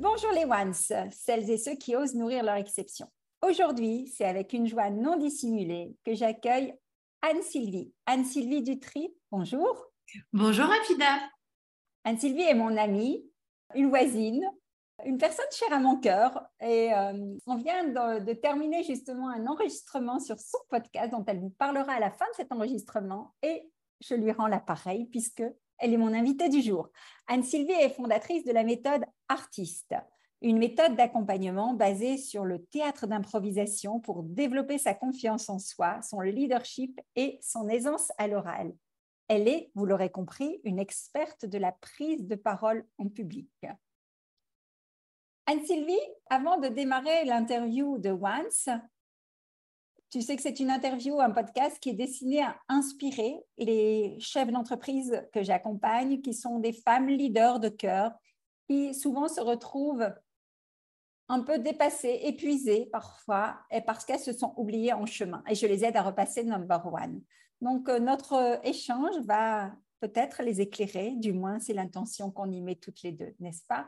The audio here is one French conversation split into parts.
Bonjour les ones, celles et ceux qui osent nourrir leur exception. Aujourd'hui, c'est avec une joie non dissimulée que j'accueille Anne-Sylvie. Anne-Sylvie Dutry, bonjour. Bonjour Afida. Anne-Sylvie est mon amie, une voisine, une personne chère à mon cœur. Et euh, on vient de, de, terminer justement un enregistrement sur son podcast dont elle vous parlera à la fin de cet enregistrement. Et je lui rends l'appareil puisque elle est mon invitée du jour. Anne-Sylvie est fondatrice de la méthode artiste, une méthode d'accompagnement basée sur le théâtre d'improvisation pour développer sa confiance en soi, son leadership et son aisance à l'oral. Elle est, vous l'aurez compris, une experte de la prise de parole en public. Anne-Sylvie, avant de démarrer l'interview de Once, tu sais que c'est une interview, un podcast qui est destiné à inspirer les chefs d'entreprise que j'accompagne, qui sont des femmes leaders de cœur, qui souvent se retrouvent un peu dépassées, épuisées parfois, et parce qu'elles se sont oubliées en chemin. Et je les aide à repasser number one. Donc, euh, notre échange va peut-être les éclairer, du moins c'est l'intention qu'on y met toutes les deux, n'est-ce pas?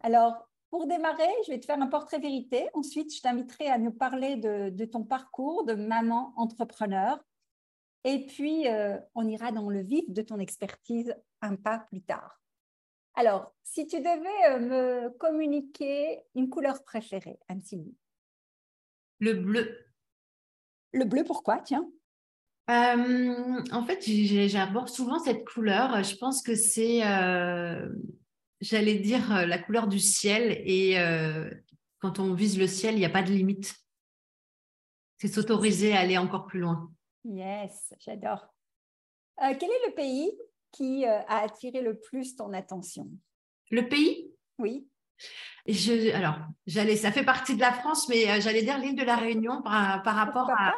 Alors, pour démarrer, je vais te faire un portrait vérité. Ensuite, je t'inviterai à nous parler de, ton parcours de maman entrepreneur. Et puis, euh, on ira dans le vif de ton expertise un pas plus tard. Alors, si tu devais euh, me communiquer une couleur préférée, Anne-Sylvie Le bleu. Le bleu, pourquoi? Tiens. Euh, en fait, j'aborde souvent cette couleur. Je pense que c'est j'allais dire euh, la couleur du ciel et euh, quand on vise le ciel, il n'y a pas de limite. C'est s'autoriser à aller encore plus loin. Yes, j'adore. Euh, quel est le pays qui a attiré le plus ton attention? Le pays? Oui. Je, alors, j'allais, ça fait partie de la France, mais j'allais dire l'île de la Réunion par, par rapport à,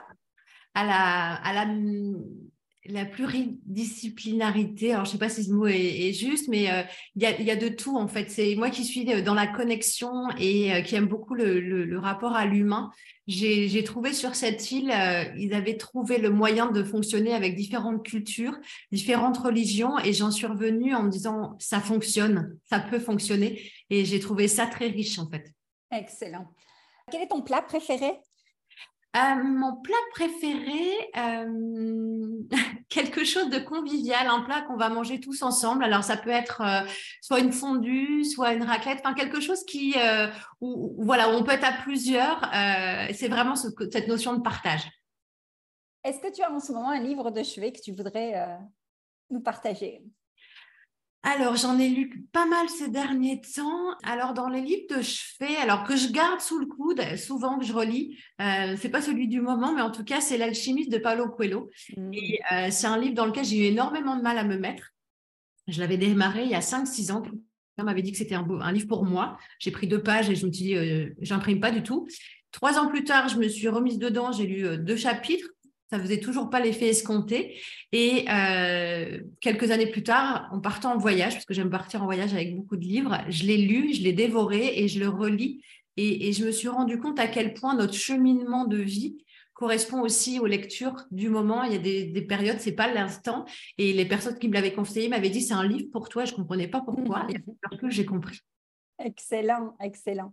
à, la, à la la pluridisciplinarité, alors je ne sais pas si ce mot est, juste, mais euh, il y, a, de tout en fait. C'est moi qui suis dans la connexion et euh, qui aime beaucoup le, rapport à l'humain. J'ai trouvé sur cette île, euh, ils avaient trouvé le moyen de fonctionner avec différentes cultures, différentes religions, et j'en suis revenue en me disant ça fonctionne, ça peut fonctionner, et j'ai trouvé ça très riche en fait. Excellent. Quel est ton plat préféré? Euh, mon plat préféré, euh, quelque chose de convivial, un plat qu'on va manger tous ensemble. Alors ça peut être euh, soit une fondue, soit une raclette, enfin quelque chose qui, où, voilà, on peut être à plusieurs. c'est vraiment cette notion de partage. Est-ce que tu as en ce moment un livre de chevet que tu voudrais nous partager? Alors, j'en ai lu pas mal ces derniers temps. Alors, dans les livres de chevet, alors que je garde sous le coude, souvent que je relis, euh, c'est pas celui du moment, mais en tout cas, c'est L'alchimiste de Paulo Coelho. Mmh. Et euh, c'est un livre dans lequel j'ai eu énormément de mal à me mettre. Je l'avais démarré il y a 5-6 ans. On m'avait dit que c'était un, un, livre pour moi. J'ai pris deux pages et je me suis dit, euh, j'imprime pas du tout. Trois ans plus tard, je me suis remise dedans. J'ai lu euh, deux chapitres ça faisait toujours pas l'effet escompté. Et euh, quelques années plus tard, en partant en voyage, parce que j'aime partir en voyage avec beaucoup de livres, je l'ai lu, je l'ai dévoré et je le relis. Et, je me suis rendu compte à quel point notre cheminement de vie correspond aussi aux lectures du moment. Il y a des, des périodes, c'est pas l'instant. Et les personnes qui me l'avaient conseillé m'avaient dit c'est un livre pour toi. Je comprenais pas pourquoi. Et que j'ai compris. Excellent, excellent.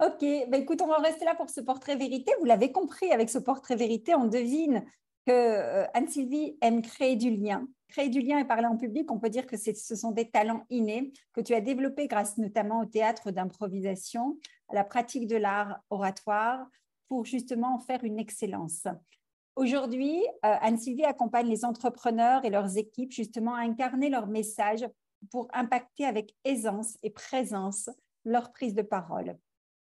Ok, bah, écoute, on va rester là pour ce portrait vérité. Vous l'avez compris, avec ce portrait vérité, on devine que euh, Anne-Sylvie aime créer du lien. Créer du lien et parler en public, on peut dire que ce sont des talents innés que tu as développés grâce notamment au théâtre d'improvisation, à la pratique de l'art oratoire pour justement en faire une excellence. Aujourd'hui, euh, Anne-Sylvie accompagne les entrepreneurs et leurs équipes justement à incarner leur message pour impacter avec aisance et présence leur prise de parole.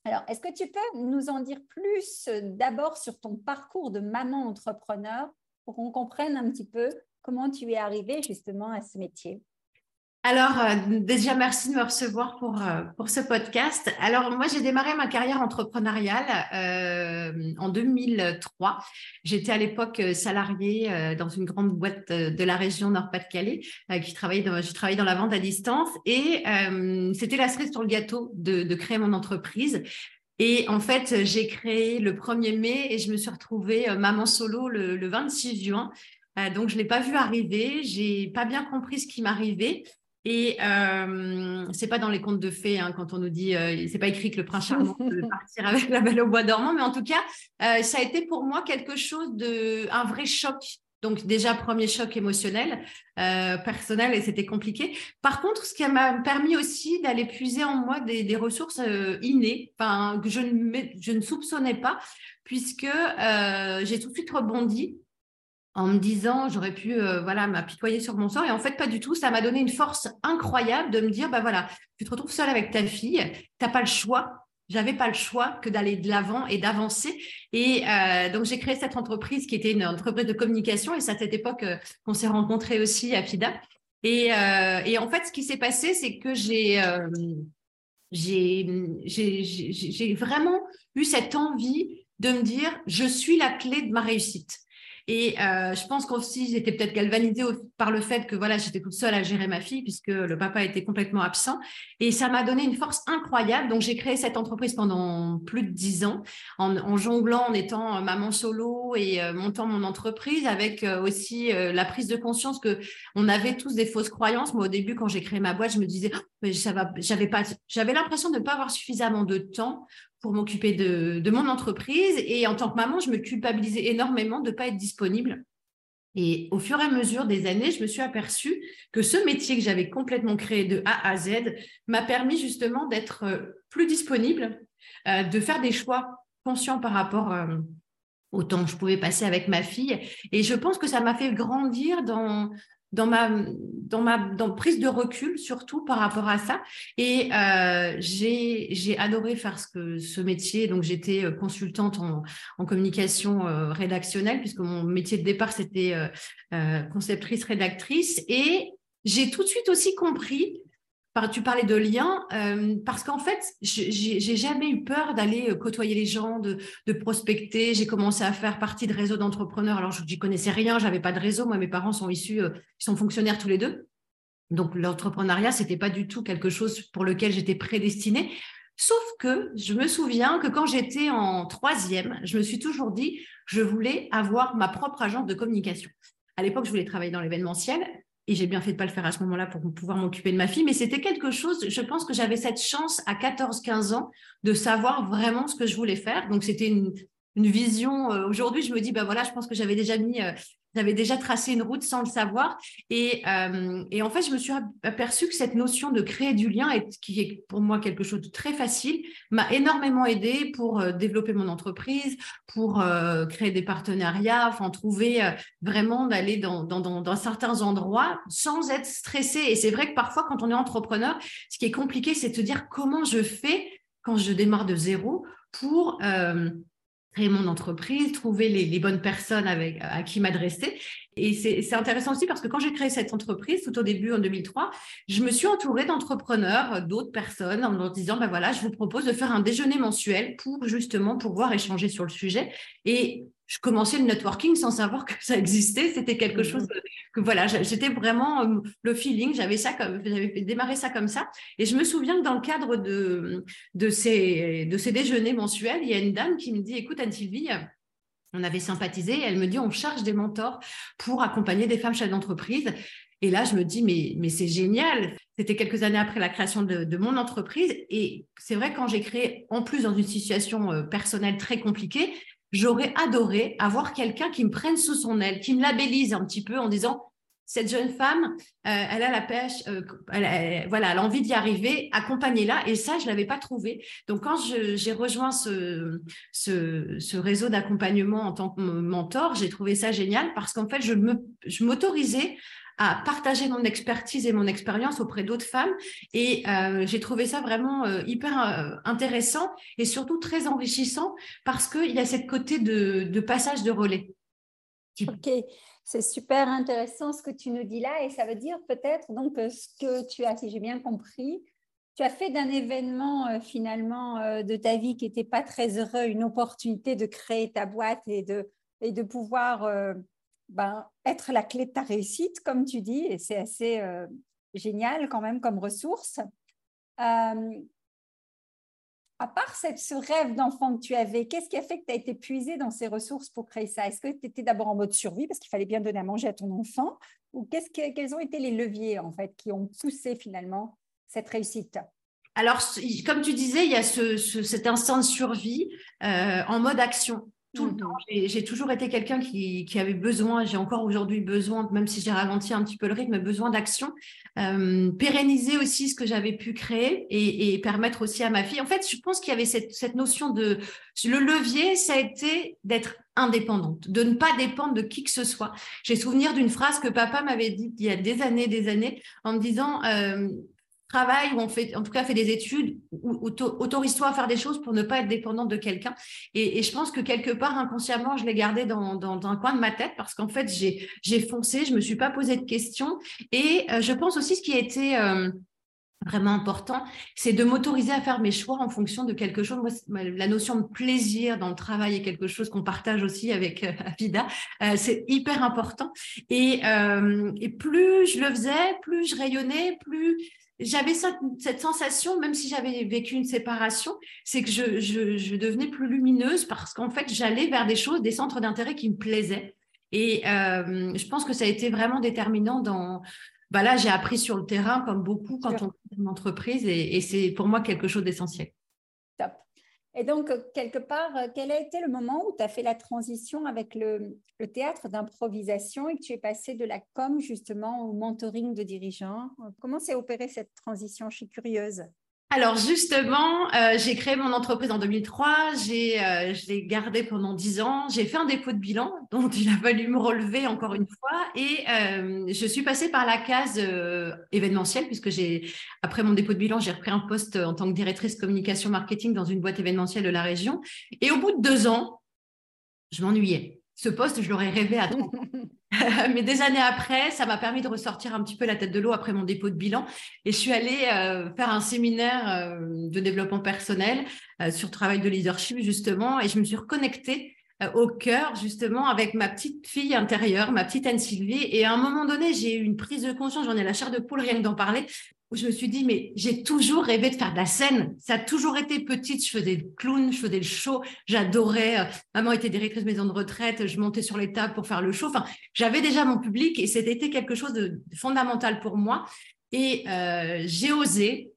Alors, est-ce que tu peux nous en dire plus euh, d'abord sur ton parcours de maman entrepreneur pour qu'on comprenne un petit peu comment tu es arrivée justement à ce métier? Alors, euh, déjà, merci de me recevoir pour, euh, pour ce podcast. Alors, moi, j'ai démarré ma carrière entrepreneuriale euh, en 2003. J'étais à l'époque salariée dans une grande boîte de la région Nord-Pas-de-Calais qui travaillait dans, je travaillais dans la vente à distance et c'était la cerise sur le gâteau de, créer mon entreprise. Et en fait, j'ai créé le 1er mai et je me suis retrouvée maman solo le, le 26 juin. donc, je ne l'ai pas vu arriver. J'ai pas bien compris ce qui m'arrivait. Et euh, c'est pas dans les contes de fées hein, quand on nous dit, euh, c'est pas écrit que le prince charmant peut partir avec la belle au bois dormant, mais en tout cas, euh, ça a été pour moi quelque chose de, un vrai choc. Donc déjà premier choc émotionnel, euh, personnel, et c'était compliqué. Par contre, ce qui m'a permis aussi d'aller puiser en moi des, des ressources innées, enfin que je ne, je ne soupçonnais pas, puisque j'ai tout de suite rebondi en me disant j'aurais pu euh, voilà m'apitoyer sur mon sort. Et en fait pas du tout. Ça m'a donné une force incroyable de me dire bah voilà tu te retrouves seule avec ta fille. T'as pas le choix. J'avais pas le choix que d'aller de l'avant et d'avancer. Et euh, donc j'ai créé cette entreprise qui était une entreprise de communication. Et c'est à cette époque euh, qu'on s'est rencontrés aussi à FIDA. Et, en fait ce qui s'est passé c'est que j'ai j'ai vraiment eu cette envie de me dire je suis la clé de ma réussite et euh, je pense qu'aussi, j'étais peut-être galvanisée par le fait que voilà, j'étais toute seule à gérer ma fille puisque le papa était complètement absent. Et ça m'a donné une force incroyable. Donc, j'ai créé cette entreprise pendant plus de dix ans en, jonglant, en étant maman solo et euh, montant mon entreprise avec euh, aussi la prise de conscience que on avait tous des fausses croyances. Moi, au début, quand j'ai créé ma boîte, je me disais, oh, ça va, j'avais pas, j'avais l'impression de ne pas avoir suffisamment de temps pour m'occuper de, mon entreprise. Et en tant que maman, je me culpabilisais énormément de ne pas être disponible. Et au fur et à mesure des années, je me suis aperçue que ce métier que j'avais complètement créé de A à Z m'a permis justement d'être euh, plus disponible, euh, de faire des choix conscients par rapport euh, au temps que je pouvais passer avec ma fille. Et je pense que ça m'a fait grandir dans, dans ma, dans ma dans prise de recul surtout par rapport à ça. Et euh, j'ai adoré faire ce, que, ce métier. Donc j'étais euh, consultante en, en communication euh, rédactionnelle puisque mon métier de départ c'était euh, euh conceptrice rédactrice. Et j'ai tout de suite aussi compris tu parlais de liens, euh, parce qu'en fait, j'ai jamais eu peur d'aller euh, côtoyer les gens, de, prospecter. J'ai commencé à faire partie de réseaux d'entrepreneurs. Alors, je n'y connaissais rien, j'avais pas de réseau. Moi, mes parents sont issus, euh, ils sont fonctionnaires tous les deux. Donc, l'entrepreneuriat, c'était pas du tout quelque chose pour lequel j'étais prédestinée. Sauf que je me souviens que quand j'étais en troisième, je me suis toujours dit, je voulais avoir ma propre agence de communication. À l'époque, je voulais travailler dans l'événementiel et j'ai bien fait de pas le faire à ce moment-là pour pouvoir m'occuper de ma fille, mais c'était quelque chose, je pense que j'avais cette chance à 14-15 ans de savoir vraiment ce que je voulais faire. Donc c'était une, une vision. Euh, aujourd'hui, je me dis, ben voilà, je pense que j'avais déjà mis euh, j'avais déjà tracé une route sans le savoir. Et, euh, et, en fait, je me suis aperçue que cette notion de créer du lien, est, qui est pour moi quelque chose de très facile, m'a énormément aidé pour euh, développer mon entreprise, pour euh, créer des partenariats, enfin trouver vraiment d'aller dans, dans, dans, certains endroits sans être stressé. Et c'est vrai que parfois, quand on est entrepreneur, ce qui est compliqué, c'est de se dire comment je fais quand je démarre de zéro pour créer mon entreprise, trouver les, bonnes personnes avec, à qui m'adresser. Et c'est intéressant aussi parce que quand j'ai créé cette entreprise, tout au début en 2003, je me suis entourée d'entrepreneurs, d'autres personnes, en leur disant, ben voilà, je vous propose de faire un déjeuner mensuel pour justement pouvoir échanger sur le sujet. Et je commençais le networking sans savoir que ça existait. C'était quelque mmh chose que, voilà, j'étais vraiment euh, le feeling. J'avais ça comme, j'avais démarré ça comme ça. Et je me souviens que dans le cadre de, de ces, de ces déjeuners mensuels, il y a une dame qui me dit, écoute, Anne-Sylvie, on avait sympathisé. elle me dit, on cherche des mentors pour accompagner des femmes chefs d'entreprise. Et là, je me dis, mais, mais c'est génial. C'était quelques années après la création de, de mon entreprise. Et c'est vrai, quand j'ai créé, en plus dans une situation euh, personnelle très compliquée, j'aurais adoré avoir quelqu'un qui me prenne sous son aile, qui me labellise un petit peu en disant cette jeune femme, elle a la pêche, elle, voilà, elle a envie d'y arriver, accompagnez-la. Et ça, je ne l'avais pas trouvé. Donc, quand j'ai rejoint ce réseau d'accompagnement en tant que mentor, j'ai trouvé ça génial parce qu'en fait, je m'autorisais à partager mon expertise et mon expérience auprès d'autres femmes. Et euh, j'ai trouvé ça vraiment euh, hyper euh, intéressant et surtout très enrichissant parce qu'il y a cette côté de, passage de relais. Ok, c'est super intéressant ce que tu nous dis là et ça veut dire peut-être donc ce que tu as, si j'ai bien compris, tu as fait d'un événement finalement de ta vie qui n'était pas très heureux une opportunité de créer ta boîte et de, et de pouvoir ben, être la clé de ta réussite, comme tu dis, et c'est assez euh, génial quand même comme ressource. Euh, à part cette, ce rêve d'enfant que tu avais, qu'est-ce qui a fait que tu as été puisé dans ces ressources pour créer ça? Est-ce que tu étais d'abord en mode survie parce qu'il fallait bien donner à manger à ton enfant? Ou qu'est-ce que, quels ont été les leviers en fait qui ont poussé finalement cette réussite? Alors, comme tu disais, il y a ce, cet instant de survie euh, en mode action tout le temps. Mmh j'ai toujours été quelqu'un qui, avait besoin, j'ai encore aujourd'hui besoin, même si j'ai ralenti un petit peu le rythme, besoin d'action. Euh, pérenniser aussi ce que j'avais pu créer et, permettre aussi à ma fille. En fait, je pense qu'il y avait cette, notion de... Le levier, ça a été d'être indépendante, de ne pas dépendre de qui que ce soit. J'ai souvenir d'une phrase que papa m'avait dit il y a des années, des années, en me disant... Euh, travail ou on fait, en tout cas, fait des études, ou autorise-toi à faire des choses pour ne pas être dépendante de quelqu'un. Et, je pense que quelque part, inconsciemment, je l'ai gardé dans, dans, un coin de ma tête parce qu'en fait, j'ai foncé, je me suis pas posé de questions. Et euh, je pense aussi ce qui a été euh, vraiment important, c'est de m'autoriser à faire mes choix en fonction de quelque chose. Moi, la notion de plaisir dans le travail est quelque chose qu'on partage aussi avec euh, Avida. c'est hyper important. Et, et plus je le faisais, plus je rayonnais, plus j'avais cette, sensation, même si j'avais vécu une séparation, c'est que je, devenais plus lumineuse parce qu'en fait, j'allais vers des choses, des centres d'intérêt qui me plaisaient. Et euh, je pense que ça a été vraiment déterminant dans... Bah là, j'ai appris sur le terrain, comme beaucoup, quand on est une entreprise, et c'est pour moi quelque chose d'essentiel. Et donc, euh, quelque part, euh, quel a été le moment où tu as fait la transition avec le, théâtre d'improvisation et que tu es passé de la com justement au mentoring de dirigeants? Comment s'est opérée cette transition Je suis curieuse? Alors justement, euh, j'ai créé mon entreprise en 2003, j'ai, euh, je l'ai gardée pendant 10 ans, j'ai fait un dépôt de bilan dont il a fallu me relever encore une fois et euh, je suis passée par la case événementielle puisque j'ai, après mon dépôt de bilan, j'ai repris un poste en tant que directrice communication marketing dans une boîte événementielle de la région et au bout de deux ans, je m'ennuyais. Ce poste, je l'aurais rêvé à 30 Mais des années après, ça m'a permis de ressortir un petit peu la tête de l'eau après mon dépôt de bilan. Et je suis allée euh, faire un séminaire euh, de développement personnel euh, sur travail de leadership, justement. Et je me suis reconnectée au cœur, justement, avec ma petite fille intérieure, ma petite Anne-Sylvie. Et à un moment donné, j'ai eu une prise de conscience, j'en ai la chair de poule rien que d'en parler, où je me suis dit, mais j'ai toujours rêvé de faire de la scène. Ça a toujours été petite. Je faisais le clown, je faisais le show. J'adorais. Euh, maman était directrice maison de retraite. Je montais sur les tables pour faire le show. Enfin, j'avais déjà mon public et c'était quelque chose de fondamental pour moi. Et euh, j'ai osé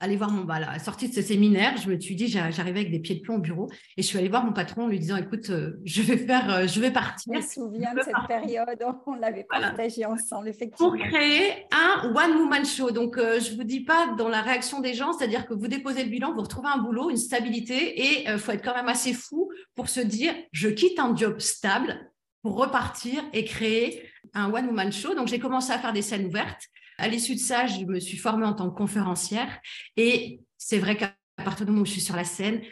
aller voir mon bah, la sortie de ce séminaire, je me suis dit, j'arrivais avec des pieds de plomb au bureau et je suis allée voir mon patron en lui disant, écoute, euh, je vais faire, euh, je vais partir. Je me souviens de cette période, on l'avait partagé ensemble, effectivement. Pour créer un one woman show. Donc, euh, je vous dis pas dans la réaction des gens, c'est-à-dire que vous déposez le bilan, vous retrouvez un boulot, une stabilité et il faut être quand même assez fou pour se dire, je quitte un job stable pour repartir et créer un one woman show. Donc, j'ai commencé à faire des scènes ouvertes. À l'issue de ça, je me suis formée en tant que conférencière. Et c'est vrai qu'à partir du moment où je suis sur la scène,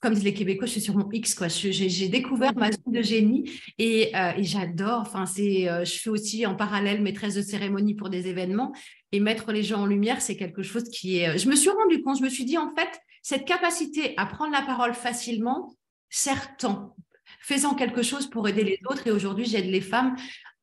comme disent les Québécois, je suis sur mon X. J'ai découvert ma zone de génie et, euh, j'adore. Enfin, euh, je fais aussi en parallèle maîtresse de cérémonie pour des événements. Et mettre les gens en lumière, c'est quelque chose qui est... Euh, je me suis rendu compte, je me suis dit, en fait, cette capacité à prendre la parole facilement sert tant faisant quelque chose pour aider les autres. Et aujourd'hui, j'aide les femmes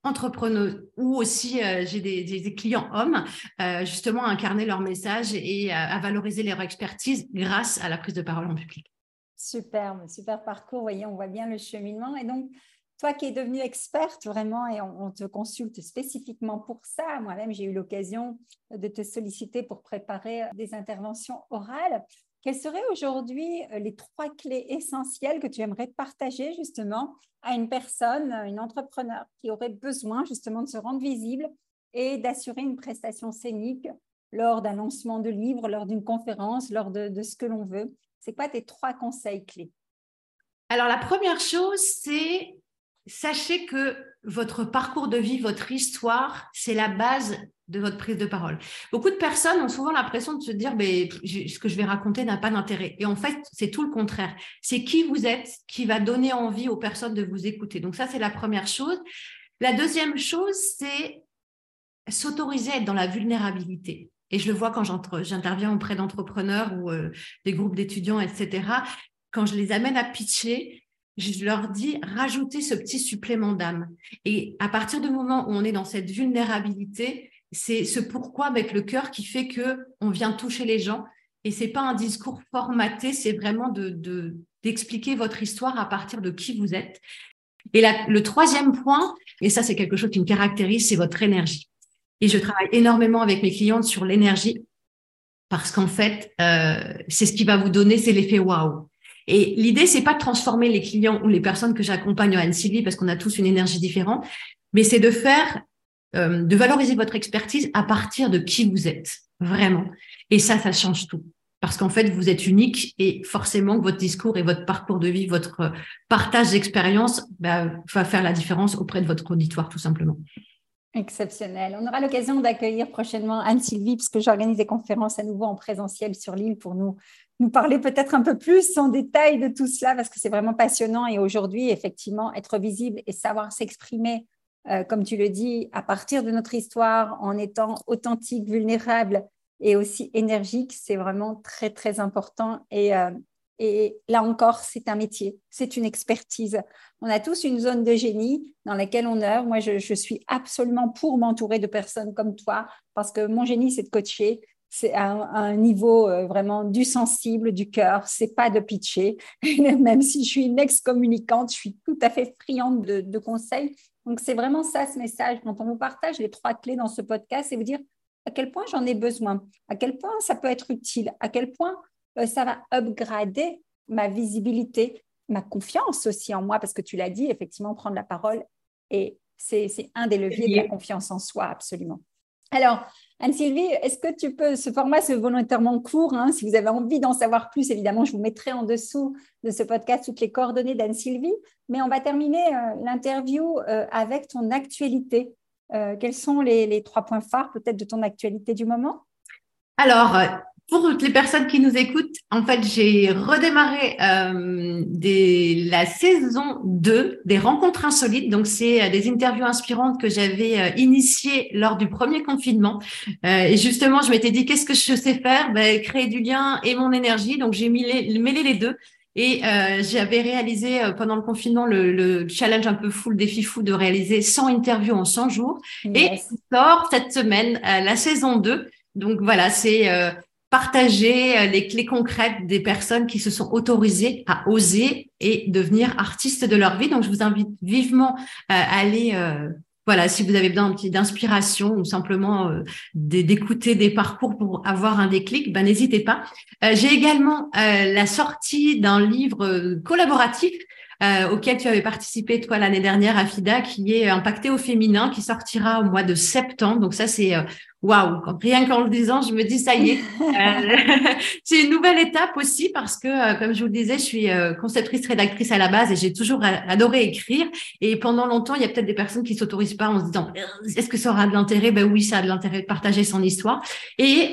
entrepreneurs ou aussi euh, j'ai des, clients hommes euh, justement à incarner leur message et à, valoriser leur expertise grâce à la prise de parole en public. Super, super parcours. Voyez, on voit bien le cheminement. Et donc, toi qui es devenue experte vraiment et on, te consulte spécifiquement pour ça, moi-même j'ai eu l'occasion de te solliciter pour préparer des interventions orales. Quelles seraient aujourd'hui euh, les trois clés essentielles que tu aimerais partager justement à une personne, une entrepreneur qui aurait besoin justement de se rendre visible et d'assurer une prestation scénique lors d'un lancement de livre, lors d'une conférence, lors de, ce que l'on veut? C'est quoi tes trois conseils clés? Alors la première chose, c'est sachez que votre parcours de vie, votre histoire, c'est la base de votre prise de parole. Beaucoup de personnes ont souvent l'impression de se dire, mais ce que je vais raconter n'a pas d'intérêt. Et en fait, c'est tout le contraire. C'est qui vous êtes qui va donner envie aux personnes de vous écouter. Donc ça, c'est la première chose. La deuxième chose, c'est s'autoriser à être dans la vulnérabilité. Et je le vois quand j'interviens auprès d'entrepreneurs ou euh, des groupes d'étudiants, etc. Quand je les amène à pitcher, je leur dis rajoutez ce petit supplément d'âme. Et à partir du moment où on est dans cette vulnérabilité, c'est ce pourquoi avec le cœur qui fait que on vient toucher les gens. Et c'est pas un discours formaté, c'est vraiment de d'expliquer votre histoire à partir de qui vous êtes. Et le troisième point, et ça c'est quelque chose qui me caractérise, c'est votre énergie. Et je travaille énormément avec mes clientes sur l'énergie parce qu'en fait, euh, c'est ce qui va vous donner, c'est l'effet waouh. Et l'idée, c'est pas de transformer les clients ou les personnes que j'accompagne à Anne-Sylvie parce qu'on a tous une énergie différente, mais c'est de faire, euh, de valoriser votre expertise à partir de qui vous êtes, vraiment. Et ça, ça change tout. Parce qu'en fait, vous êtes unique et forcément, votre discours et votre parcours de vie, votre partage d'expérience bah, va faire la différence auprès de votre auditoire, tout simplement. Exceptionnel. On aura l'occasion d'accueillir prochainement Anne-Sylvie, puisque j'organise des conférences à nouveau en présentiel sur l'île pour nous, nous parler peut-être un peu plus en détail de tout cela, parce que c'est vraiment passionnant. Et aujourd'hui, effectivement, être visible et savoir s'exprimer, euh, comme tu le dis, à partir de notre histoire, en étant authentique, vulnérable et aussi énergique, c'est vraiment très, très important. Et, euh, là encore, c'est un métier, c'est une expertise. On a tous une zone de génie dans laquelle on œuvre. Moi, je, suis absolument pour m'entourer de personnes comme toi parce que mon génie, c'est de coacher. C'est à, un niveau euh, vraiment du sensible, du cœur. C'est pas de pitcher. Même si je suis une ex-communicante, je suis tout à fait friande de, de conseils. Donc, c'est vraiment ça ce message. Quand on vous partage les trois clés dans ce podcast, c'est vous dire à quel point j'en ai besoin, à quel point ça peut être utile, à quel point euh, ça va upgrader ma visibilité, ma confiance aussi en moi, parce que tu l'as dit, effectivement, prendre la parole, et c'est un des leviers de la confiance en soi, absolument. Alors, Anne-Sylvie, est-ce que tu peux, ce format c'est volontairement court, hein, si vous avez envie d'en savoir plus, évidemment, je vous mettrai en dessous de ce podcast toutes les coordonnées d'Anne-Sylvie, mais on va terminer euh, l'interview euh, avec ton actualité. quels sont les, trois points phares peut-être de ton actualité du moment? Alors, pour toutes les personnes qui nous écoutent, en fait, j'ai redémarré euh, des, la saison 2 des rencontres insolites. Donc, c'est euh, des interviews inspirantes que j'avais euh, initiées lors du premier confinement. Euh, et justement, je m'étais dit, qu'est-ce que je sais faire? Ben, Créer du lien et mon énergie. Donc, j'ai mêlé les deux. Et euh, j'avais réalisé euh, pendant le confinement le, le, challenge un peu fou, le défi fou de réaliser 100 interviews en 100 jours. Et sort cette semaine la saison 2. Donc voilà, c'est partager euh, les clés concrètes des personnes qui se sont autorisées à oser et devenir artistes de leur vie. Donc, je vous invite vivement euh, à aller, euh, voilà, si vous avez besoin d'inspiration ou simplement d'écouter des parcours pour avoir un déclic, ben n'hésitez pas. J'ai également la sortie d'un livre collaboratif auquel tu avais participé toi l'année dernière, Afida, qui est Impacté au féminin, qui sortira au mois de septembre. Donc ça, c'est waouh, rien qu'en le disant, je me dis ça y est. Euh, c'est une nouvelle étape aussi parce que, euh, comme je vous le disais, je suis euh, conceptrice rédactrice à la base et j'ai toujours adoré écrire. Et pendant longtemps, il y a peut-être des personnes qui s'autorisent pas en se disant est-ce que ça aura de l'intérêt? Ben oui, ça a de l'intérêt de partager son histoire. Et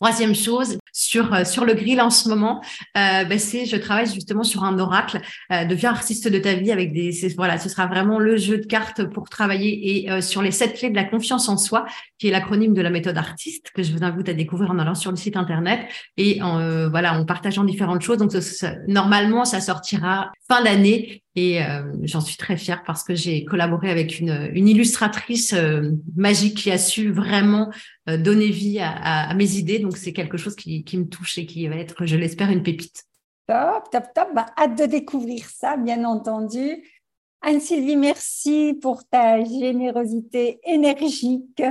Troisième chose, sur, euh, sur le grill en ce moment, euh, ben c'est je travaille justement sur un oracle. Euh, deviens artiste de ta vie avec des voilà, ce sera vraiment le jeu de cartes pour travailler et euh, sur les sept clés de la confiance en soi, qui est l'acronyme de la méthode artiste que je vous invite à découvrir en allant sur le site internet et en euh, voilà en partageant différentes choses. Donc normalement ça sortira fin d'année et j'en suis très fière parce que j'ai collaboré avec une, une illustratrice magique qui a su vraiment donner vie à, à mes idées. Donc c'est quelque chose qui qui, me touche et qui va être, je l'espère, une pépite. Top, top, top. Bah, hâte de découvrir ça, bien entendu. Anne-Sylvie, merci pour ta générosité énergique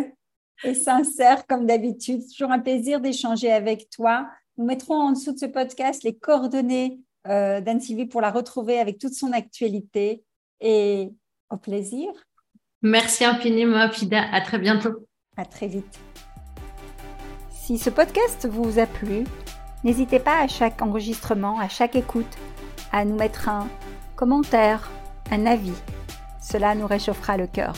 et sincère, comme d'habitude. Toujours un plaisir d'échanger avec toi. Nous mettrons en dessous de ce podcast les coordonnées euh, d'Anne-Sylvie pour la retrouver avec toute son actualité. Et au plaisir. Merci infiniment, Fida. À très bientôt. À très vite. Si ce podcast vous a plu, n'hésitez pas à chaque enregistrement, à chaque écoute, à nous mettre un commentaire, un avis. Cela nous réchauffera le cœur.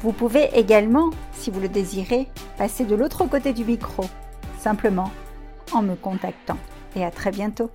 Vous pouvez également, si vous le désirez, passer de l'autre côté du micro, simplement en me contactant. Et à très bientôt.